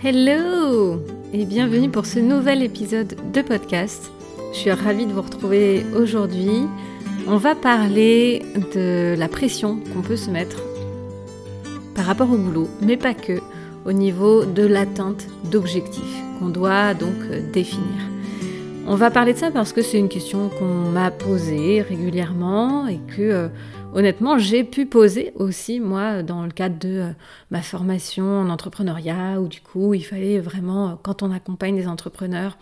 Hello et bienvenue pour ce nouvel épisode de podcast. Je suis ravie de vous retrouver aujourd'hui. On va parler de la pression qu'on peut se mettre par rapport au boulot, mais pas que, au niveau de l'atteinte d'objectifs qu'on doit donc définir. On va parler de ça parce que c'est une question qu'on m'a posée régulièrement et que euh, honnêtement j'ai pu poser aussi moi dans le cadre de euh, ma formation en entrepreneuriat où du coup il fallait vraiment euh, quand on accompagne des entrepreneurs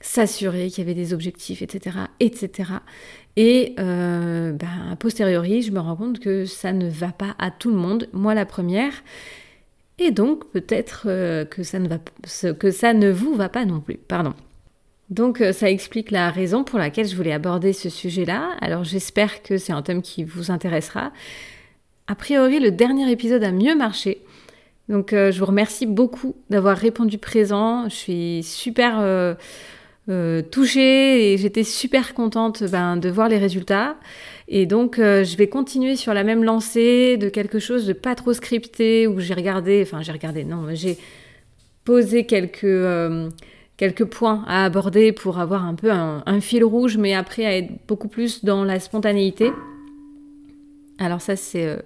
s'assurer qu'il y avait des objectifs etc etc et ben, a posteriori je me rends compte que ça ne va pas à tout le monde. Moi la première. Et donc peut-être que que ça ne vous va pas non plus. Pardon donc euh, ça explique la raison pour laquelle je voulais aborder ce sujet-là. Alors j'espère que c'est un thème qui vous intéressera. A priori, le dernier épisode a mieux marché. Donc euh, je vous remercie beaucoup d'avoir répondu présent. Je suis super euh, touchée et j'étais super contente ben, de voir les résultats. Et donc je vais continuer sur la même lancée de quelque chose de pas trop scripté où j'ai regardé, enfin j'ai regardé, non, j'ai posé quelques quelques points à aborder pour avoir un peu un, fil rouge, mais après à être beaucoup plus dans la spontanéité. Alors ça, c'est euh,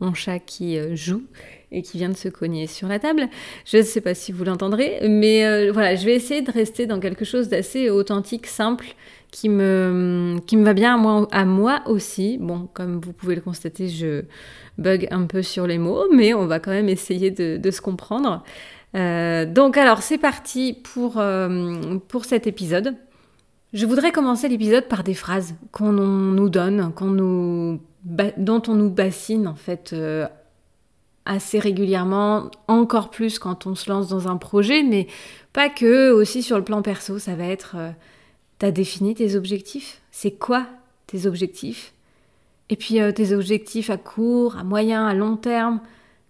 mon chat qui euh, joue et qui vient de se cogner sur la table. Je ne sais pas si vous l'entendrez, mais euh, voilà, je vais essayer de rester dans quelque chose d'assez authentique, simple, qui me, va bien à moi, aussi. Bon, comme vous pouvez le constater, je bug un peu sur les mots, mais on va quand même essayer de se comprendre. Euh, donc alors c'est parti pour, euh, pour cet épisode. Je voudrais commencer l'épisode par des phrases qu'on nous donne, qu'on nous, dont on nous bassine en fait euh, assez régulièrement, encore plus quand on se lance dans un projet, mais pas que, aussi sur le plan perso, ça va être t'as défini tes objectifs C'est quoi tes objectifs? Et puis tes objectifs à court, à moyen, à long terme,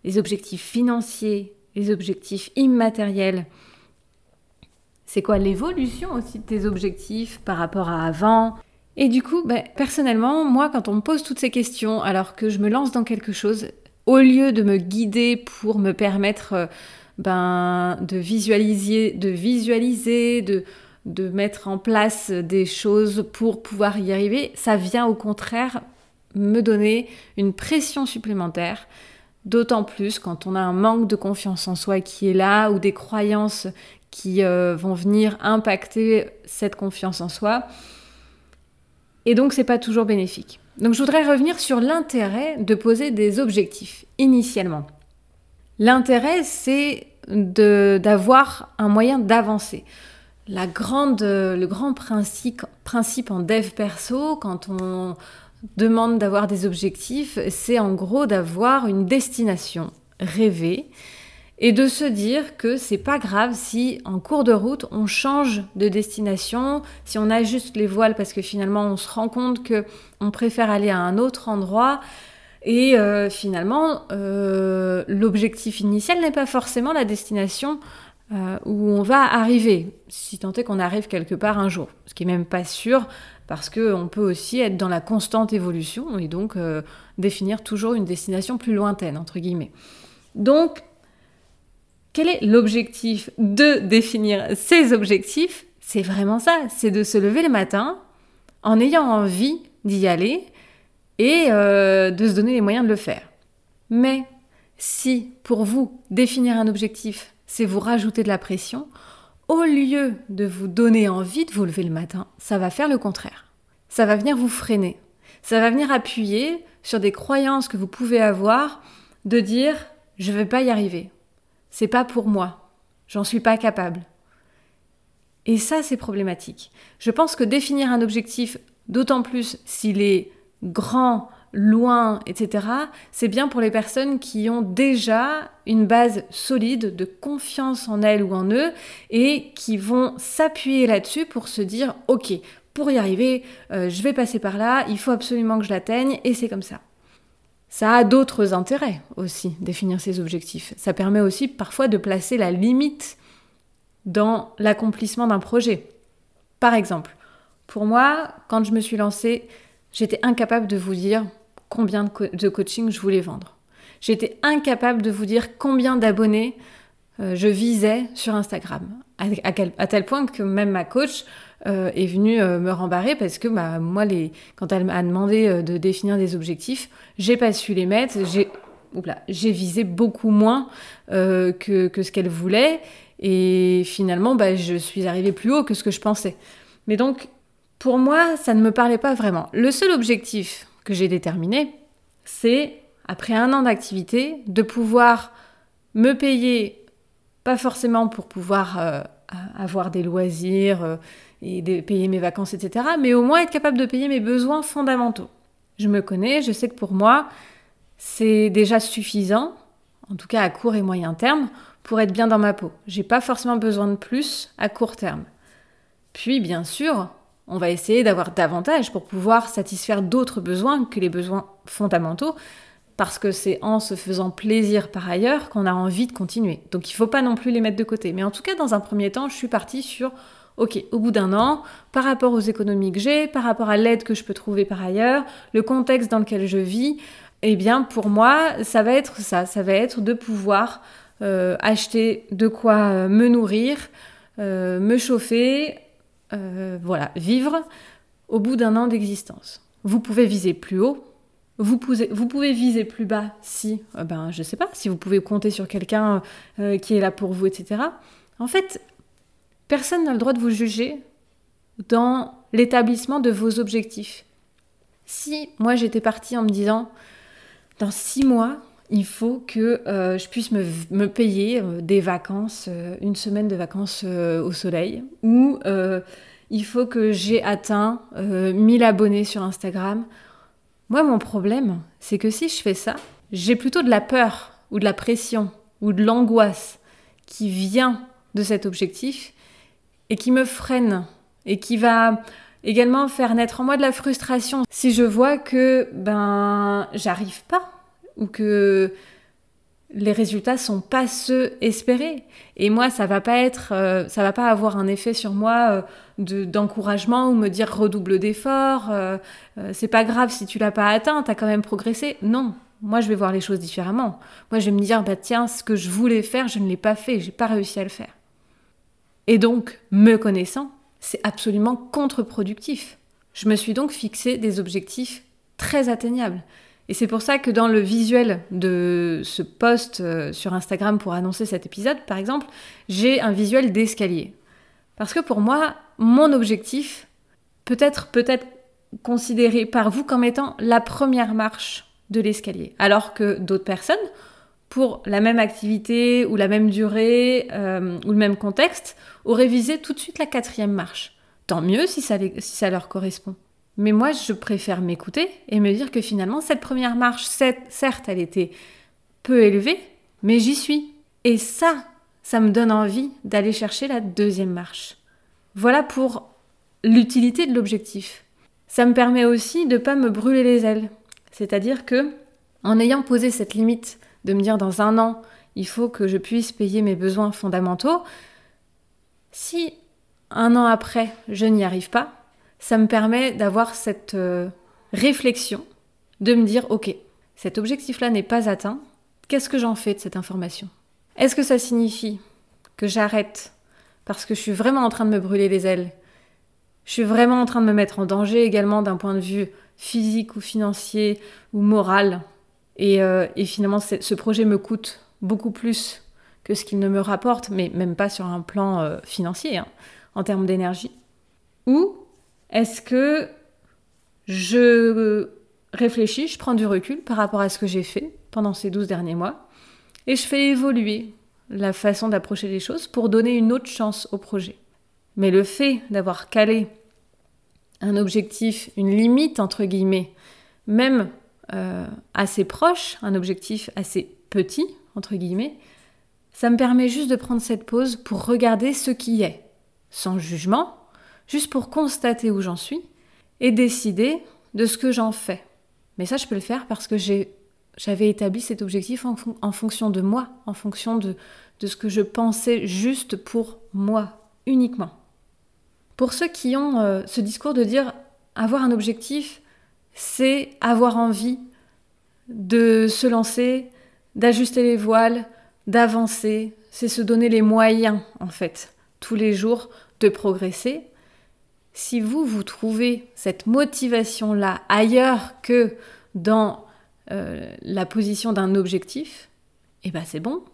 les objectifs financiers, les objectifs immatériels. C'est quoi l'évolution aussi de tes objectifs par rapport à avant? Et du coup, ben, personnellement, moi, quand on me pose toutes ces questions, alors que je me lance dans quelque chose, au lieu de me guider pour me permettre euh, ben, de visualiser, de visualiser, de, de mettre en place des choses pour pouvoir y arriver, ça vient au contraire me donner une pression supplémentaire, D'autant plus quand on a un manque de confiance en soi qui est là ou des croyances qui euh, vont venir impacter cette confiance en soi. Et donc c'est pas toujours bénéfique. Donc je voudrais revenir sur l'intérêt de poser des objectifs initialement. L'intérêt c'est d'avoir un moyen d'avancer. La le grand principe, principe en dev perso, quand on, demande d'avoir des objectifs, c'est en gros d'avoir une destination rêvée et de se dire que c'est pas grave si en cours de route on change de destination, si on ajuste les voiles parce que finalement on se rend compte que on préfère aller à un autre endroit et euh, finalement euh, l'objectif initial n'est pas forcément la destination euh, où on va arriver, si tant est qu'on arrive quelque part un jour, ce qui est même pas sûr parce qu'on peut aussi être dans la constante évolution et donc euh, définir toujours une destination plus lointaine, entre guillemets. Donc, quel est l'objectif de définir ces objectifs? C'est vraiment ça, c'est de se lever le matin en ayant envie d'y aller et euh, de se donner les moyens de le faire. Mais si pour vous, définir un objectif, c'est vous rajouter de la pression, au lieu de vous donner envie de vous lever le matin, ça va faire le contraire. Ça va venir vous freiner. Ça va venir appuyer sur des croyances que vous pouvez avoir de dire je ne vais pas y arriver. C'est pas pour moi. J'en suis pas capable. Et ça, c'est problématique. Je pense que définir un objectif, d'autant plus s'il est grand, loin, etc., c'est bien pour les personnes qui ont déjà une base solide de confiance en elles ou en eux et qui vont s'appuyer là-dessus pour se dire, OK, pour y arriver, euh, je vais passer par là, il faut absolument que je l'atteigne et c'est comme ça. Ça a d'autres intérêts aussi, définir ses objectifs. Ça permet aussi parfois de placer la limite dans l'accomplissement d'un projet. Par exemple, pour moi, quand je me suis lancée, j'étais incapable de vous dire combien de, coaching je voulais vendre. J'étais incapable de vous dire combien d'abonnés je visais sur Instagram. À, tel point que même ma coach est venue me rembarrer parce que bah, moi, quand elle m'a demandé de définir des objectifs, j'ai pas su les mettre. J'ai visé beaucoup moins euh, que, ce qu'elle voulait. Et finalement, bah, je suis arrivée plus haut que ce que je pensais. Mais donc, pour moi, ça ne me parlait pas vraiment. Le seul objectif que j'ai déterminé, c'est, après un an d'activité, de pouvoir me payer, pas forcément pour pouvoir euh, avoir des loisirs euh, et de payer mes vacances, etc., mais au moins être capable de payer mes besoins fondamentaux. Je me connais, je sais que pour moi, c'est déjà suffisant, en tout cas à court et moyen terme, pour être bien dans ma peau. J'ai pas forcément besoin de plus à court terme. Puis, bien sûr, on va essayer d'avoir davantage pour pouvoir satisfaire d'autres besoins que les besoins fondamentaux, parce que c'est en se faisant plaisir par ailleurs qu'on a envie de continuer. Donc il ne faut pas non plus les mettre de côté. Mais en tout cas, dans un premier temps, je suis partie sur, ok, au bout d'un an, par rapport aux économies que j'ai, par rapport à l'aide que je peux trouver par ailleurs, le contexte dans lequel je vis, eh bien, pour moi, ça va être ça. Ça va être de pouvoir euh, acheter de quoi euh, me nourrir, euh, me chauffer, voilà, vivre au bout d'un an d'existence. Vous pouvez viser plus haut, vous pouvez, vous pouvez viser plus bas si, ben, je sais pas, si vous pouvez compter sur quelqu'un qui est là pour vous, etc. En fait, personne n'a le droit de vous juger dans l'établissement de vos objectifs. Si moi j'étais partie en me disant dans six mois, il faut que euh, je puisse me, payer euh, des vacances, euh, une semaine de vacances au soleil, ou il faut que j'ai atteint 1000 abonnés sur Instagram. Moi, mon problème, c'est que si je fais ça, j'ai plutôt de la peur, ou de la pression, ou de l'angoisse qui vient de cet objectif et qui me freine et qui va également faire naître en moi de la frustration si je vois que ben j'arrive pas ou que les résultats sont pas ceux espérés. Et moi ça va pas être euh, ça va pas avoir un effet sur moi euh, d'encouragement ou me dire redouble d'efforts euh, c'est pas grave si tu l'as pas atteint t'as quand même progressé. Non. Moi je vais voir les choses différemment. Moi je vais me dire bah tiens ce que je voulais faire je ne l'ai pas fait j'ai pas réussi à le faire. Et donc me connaissant c'est absolument contre-productif. Je me suis donc fixé des objectifs très atteignables. Et c'est pour ça que dans le visuel de ce post euh, sur Instagram pour annoncer cet épisode, par exemple, j'ai un visuel d'escalier. Parce que pour moi, mon objectif peut être peut-être considéré par vous comme étant la première marche de l'escalier. Alors que d'autres personnes, pour la même activité ou la même durée euh, ou le même contexte, auraient visé tout de suite la quatrième marche. Tant mieux si ça, si ça leur correspond. Mais moi, je préfère m'écouter et me dire que finalement, cette première marche, certes, elle était peu élevée, mais j'y suis. Et ça, ça me donne envie d'aller chercher la deuxième marche. Voilà pour l'utilité de l'objectif. Ça me permet aussi de ne pas me brûler les ailes. C'est-à-dire que, en ayant posé cette limite de me dire dans un an, il faut que je puisse payer mes besoins fondamentaux, si un an après, je n'y arrive pas, ça me permet d'avoir cette euh, réflexion, de me dire, ok, cet objectif-là n'est pas atteint, qu'est-ce que j'en fais de cette information? Est-ce que ça signifie que j'arrête parce que je suis vraiment en train de me brûler les ailes? Je suis vraiment en train de me mettre en danger également d'un point de vue physique ou financier ou moral? Et, euh, finalement, ce projet me coûte beaucoup plus que ce qu'il ne me rapporte, mais même pas sur un plan euh, financier, hein, en termes d'énergie. Ou est-ce que je réfléchis, je prends du recul par rapport à ce que j'ai fait pendant ces 12 derniers mois, et je fais évoluer la façon d'approcher les choses pour donner une autre chance au projet. Mais le fait d'avoir calé un objectif, une limite entre guillemets, même euh, assez proche, un objectif assez petit, entre guillemets, ça me permet juste de prendre cette pause pour regarder ce qui est, sans jugement, juste pour constater où j'en suis et décider de ce que j'en fais. Mais ça, je peux le faire parce que j'avais établi cet objectif en, fonction de moi, en fonction de, ce que je pensais juste pour moi, uniquement. Pour ceux qui ont euh, ce discours de dire avoir un objectif, c'est avoir envie de se lancer, d'ajuster les voiles, d'avancer c'est se donner les moyens, en fait, tous les jours de progresser. Si vous, vous trouvez cette motivation-là ailleurs que dans euh, la position d'un objectif, eh ben c'est bon,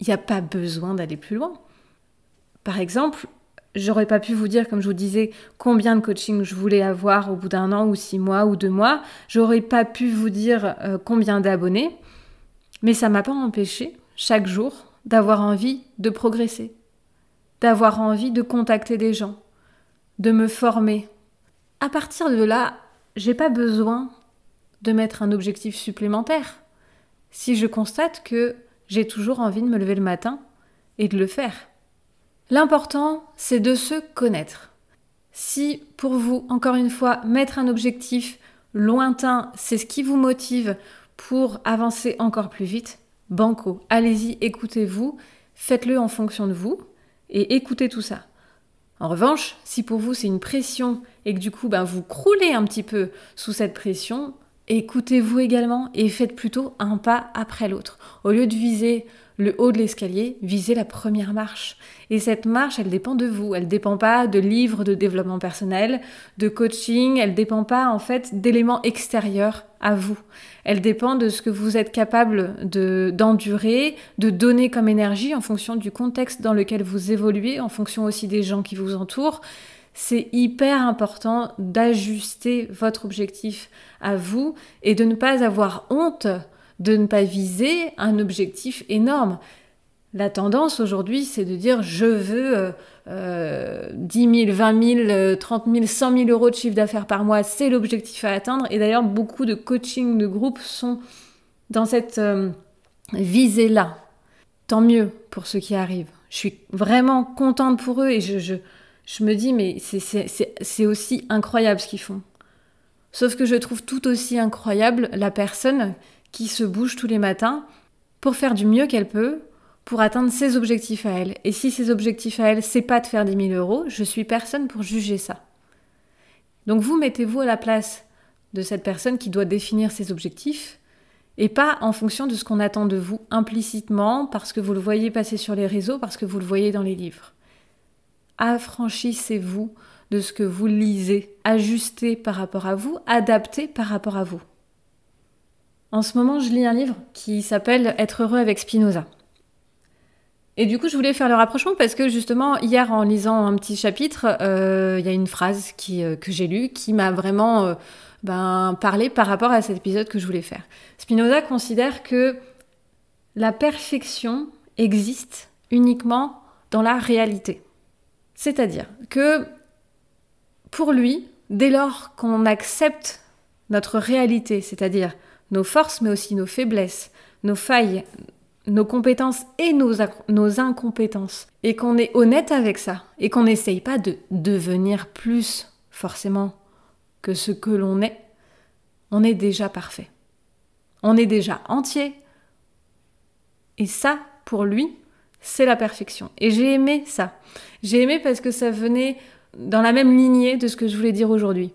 il n'y a pas besoin d'aller plus loin. Par exemple, j'aurais pas pu vous dire, comme je vous disais, combien de coaching je voulais avoir au bout d'un an ou six mois ou deux mois. J'aurais pas pu vous dire euh, combien d'abonnés. Mais ça m'a pas empêché, chaque jour, d'avoir envie de progresser, d'avoir envie de contacter des gens, de me former. À partir de là, j'ai pas besoin de mettre un objectif supplémentaire. Si je constate que j'ai toujours envie de me lever le matin et de le faire. L'important, c'est de se connaître. Si pour vous, encore une fois, mettre un objectif lointain, c'est ce qui vous motive pour avancer encore plus vite, banco, allez-y, écoutez-vous, faites-le en fonction de vous et écoutez tout ça. En revanche, si pour vous c'est une pression et que du coup ben, vous croulez un petit peu sous cette pression, écoutez-vous également et faites plutôt un pas après l'autre. Au lieu de viser le haut de l'escalier, visez la première marche. Et cette marche, elle dépend de vous. Elle ne dépend pas de livres de développement personnel, de coaching. Elle ne dépend pas, en fait, d'éléments extérieurs à vous. Elle dépend de ce que vous êtes capable de, d'endurer, de donner comme énergie en fonction du contexte dans lequel vous évoluez, en fonction aussi des gens qui vous entourent. C'est hyper important d'ajuster votre objectif à vous et de ne pas avoir honte de ne pas viser un objectif énorme. La tendance aujourd'hui, c'est de dire je veux euh, 10 000, 20 000, 30 000, 100 000 euros de chiffre d'affaires par mois, c'est l'objectif à atteindre. Et d'ailleurs, beaucoup de coaching de groupe sont dans cette euh, visée-là. Tant mieux pour ceux qui arrivent. Je suis vraiment contente pour eux et je, je, je me dis, mais c'est aussi incroyable ce qu'ils font. Sauf que je trouve tout aussi incroyable la personne qui se bouge tous les matins pour faire du mieux qu'elle peut pour atteindre ses objectifs à elle. Et si ses objectifs à elle, c'est pas de faire 10 000 euros, je suis personne pour juger ça. Donc vous mettez-vous à la place de cette personne qui doit définir ses objectifs et pas en fonction de ce qu'on attend de vous implicitement parce que vous le voyez passer sur les réseaux, parce que vous le voyez dans les livres. Affranchissez-vous de ce que vous lisez, ajustez par rapport à vous, adaptez par rapport à vous. En ce moment, je lis un livre qui s'appelle Être heureux avec Spinoza. Et du coup, je voulais faire le rapprochement parce que justement, hier, en lisant un petit chapitre, euh, il y a une phrase euh, que j'ai lue qui m'a vraiment euh, ben, parlé par rapport à cet épisode que je voulais faire. Spinoza considère que la perfection existe uniquement dans la réalité. C'est-à-dire que pour lui, dès lors qu'on accepte notre réalité, c'est-à-dire nos forces, mais aussi nos faiblesses, nos failles, nos compétences et nos, nos incompétences, et qu'on est honnête avec ça, et qu'on n'essaye pas de devenir plus forcément que ce que l'on est, on est déjà parfait. On est déjà entier. Et ça, pour lui, c'est la perfection. Et j'ai aimé ça. J'ai aimé parce que ça venait dans la même lignée de ce que je voulais dire aujourd'hui.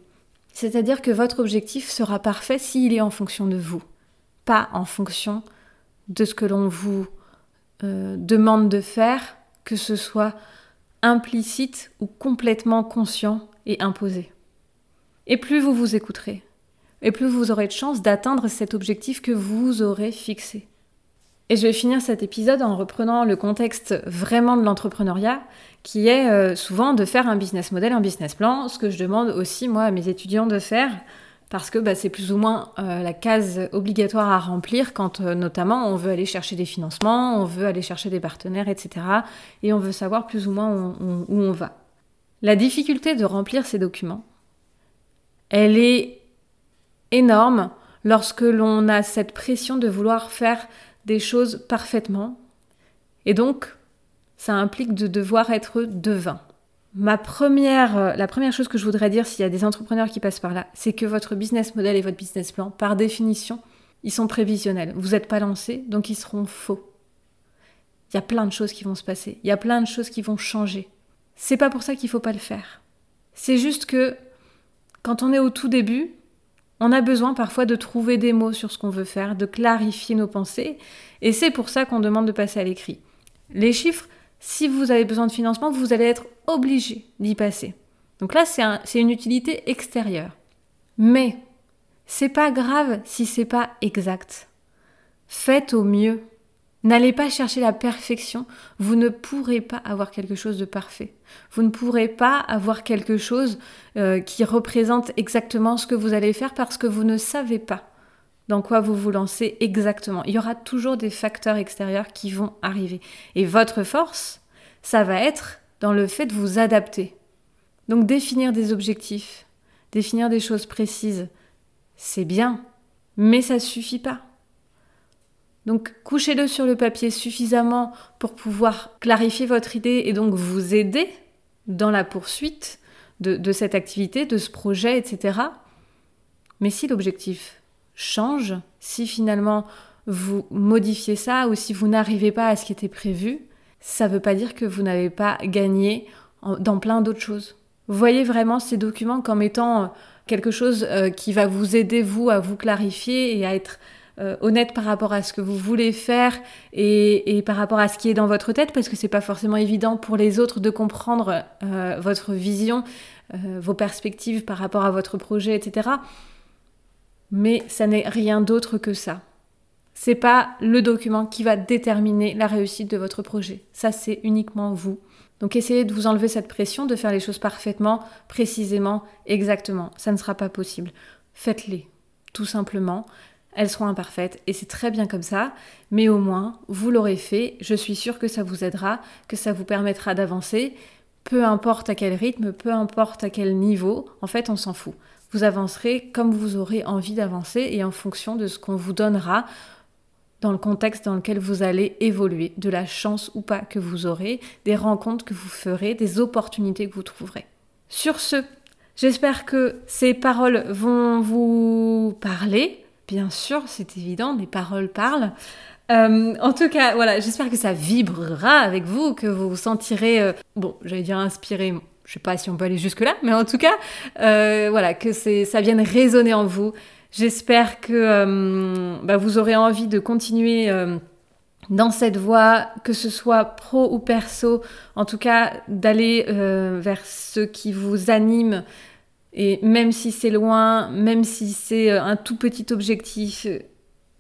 C'est-à-dire que votre objectif sera parfait s'il est en fonction de vous, pas en fonction de ce que l'on vous euh, demande de faire, que ce soit implicite ou complètement conscient et imposé. Et plus vous vous écouterez, et plus vous aurez de chances d'atteindre cet objectif que vous aurez fixé. Et je vais finir cet épisode en reprenant le contexte vraiment de l'entrepreneuriat, qui est euh, souvent de faire un business model, un business plan, ce que je demande aussi moi à mes étudiants de faire, parce que bah, c'est plus ou moins euh, la case obligatoire à remplir quand euh, notamment on veut aller chercher des financements, on veut aller chercher des partenaires, etc. Et on veut savoir plus ou moins où où on va. La difficulté de remplir ces documents, elle est énorme lorsque l'on a cette pression de vouloir faire des choses parfaitement. Et donc, ça implique de devoir être devin. Ma première, euh, la première chose que je voudrais dire s'il y a des entrepreneurs qui passent par là, c'est que votre business model et votre business plan, par définition, ils sont prévisionnels. Vous n'êtes pas lancé, donc ils seront faux. Il y a plein de choses qui vont se passer. Il y a plein de choses qui vont changer. C'est pas pour ça qu'il faut pas le faire. C'est juste que quand on est au tout début, on a besoin parfois de trouver des mots sur ce qu'on veut faire, de clarifier nos pensées, et c'est pour ça qu'on demande de passer à l'écrit. Les chiffres, si vous avez besoin de financement, vous allez être obligé d'y passer. Donc là, c'est une utilité extérieure. Mais c'est pas grave si c'est pas exact. Faites au mieux. N'allez pas chercher la perfection. Vous ne pourrez pas avoir quelque chose de parfait. Vous ne pourrez pas avoir quelque chose euh, qui représente exactement ce que vous allez faire parce que vous ne savez pas dans quoi vous vous lancez exactement. Il y aura toujours des facteurs extérieurs qui vont arriver. Et votre force, ça va être dans le fait de vous adapter. Donc définir des objectifs, définir des choses précises, c'est bien, mais ça ne suffit pas. Donc couchez-le sur le papier suffisamment pour pouvoir clarifier votre idée et donc vous aider dans la poursuite de, cette activité, de ce projet, etc. Mais si l'objectif change, si finalement vous modifiez ça ou si vous n'arrivez pas à ce qui était prévu, ça ne veut pas dire que vous n'avez pas gagné dans plein d'autres choses. Voyez vraiment ces documents comme étant euh, quelque chose euh, qui va vous aider, vous, à vous clarifier et à être euh, honnête par rapport à ce que vous voulez faire et, par rapport à ce qui est dans votre tête, parce que c'est pas forcément évident pour les autres de comprendre votre vision, vos perspectives par rapport à votre projet, etc. Mais ça n'est rien d'autre que ça. C'est pas le document qui va déterminer la réussite de votre projet. Ça, c'est uniquement vous. Donc essayez de vous enlever cette pression, de faire les choses parfaitement, précisément, exactement. Ça ne sera pas possible. Faites-les, tout simplement. Elles seront imparfaites et c'est très bien comme ça, mais au moins, vous l'aurez fait. Je suis sûre que ça vous aidera, que ça vous permettra d'avancer. Peu importe à quel rythme, peu importe à quel niveau, en fait, on s'en fout. Vous avancerez comme vous aurez envie d'avancer et en fonction de ce qu'on vous donnera dans le contexte dans lequel vous allez évoluer, de la chance ou pas que vous aurez, des rencontres que vous ferez, des opportunités que vous trouverez. Sur ce, j'espère que ces paroles vont vous parler. Bien sûr, c'est évident, les paroles parlent. Euh, en tout cas, voilà, j'espère que ça vibrera avec vous, que vous vous sentirez, euh, bon, j'allais dire inspiré, je sais pas si on peut aller jusque là, mais en tout cas, euh, voilà, que ça vienne résonner en vous, J'espère que euh, bah, vous aurez envie de continuer euh, dans cette voie, que ce soit pro ou perso, en tout cas d'aller vers ce qui vous anime. Et même si c'est loin, même si c'est un tout petit objectif,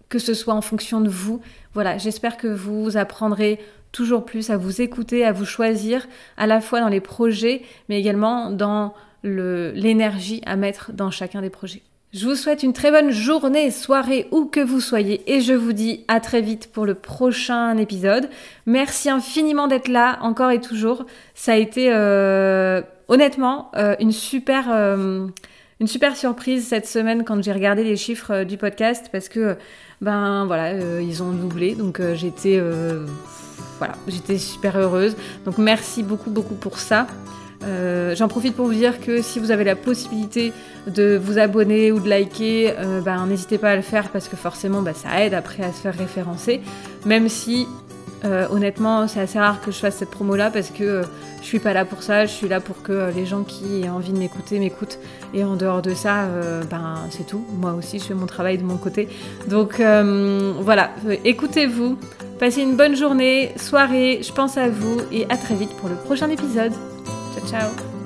que ce soit en fonction de vous, voilà, j'espère que vous apprendrez toujours plus à vous écouter, à vous choisir, à la fois dans les projets, mais également dans l'énergie à mettre dans chacun des projets. Je vous souhaite une très bonne journée, soirée, où que vous soyez, et je vous dis à très vite pour le prochain épisode. Merci infiniment d'être là, encore et toujours. Ça a été euh, honnêtement euh, une super... Euh, une super surprise cette semaine quand j'ai regardé les chiffres du podcast parce que ben voilà ils ont doublé donc j'étais voilà j'étais super heureuse donc merci beaucoup beaucoup pour ça euh, j'en profite pour vous dire que si vous avez la possibilité de vous abonner ou de liker, euh, ben, n'hésitez pas à le faire parce que forcément bah, ça aide après à se faire référencer. Même si euh, honnêtement c'est assez rare que je fasse cette promo là parce que je suis pas là pour ça, je suis là pour que les gens qui aient envie de m'écouter m'écoutent. Et en dehors de ça, ben, c'est tout. Moi aussi je fais mon travail de mon côté. Donc voilà, écoutez-vous. Passez une bonne journée, soirée, je pense à vous et à très vite pour le prochain épisode. Ciao, ciao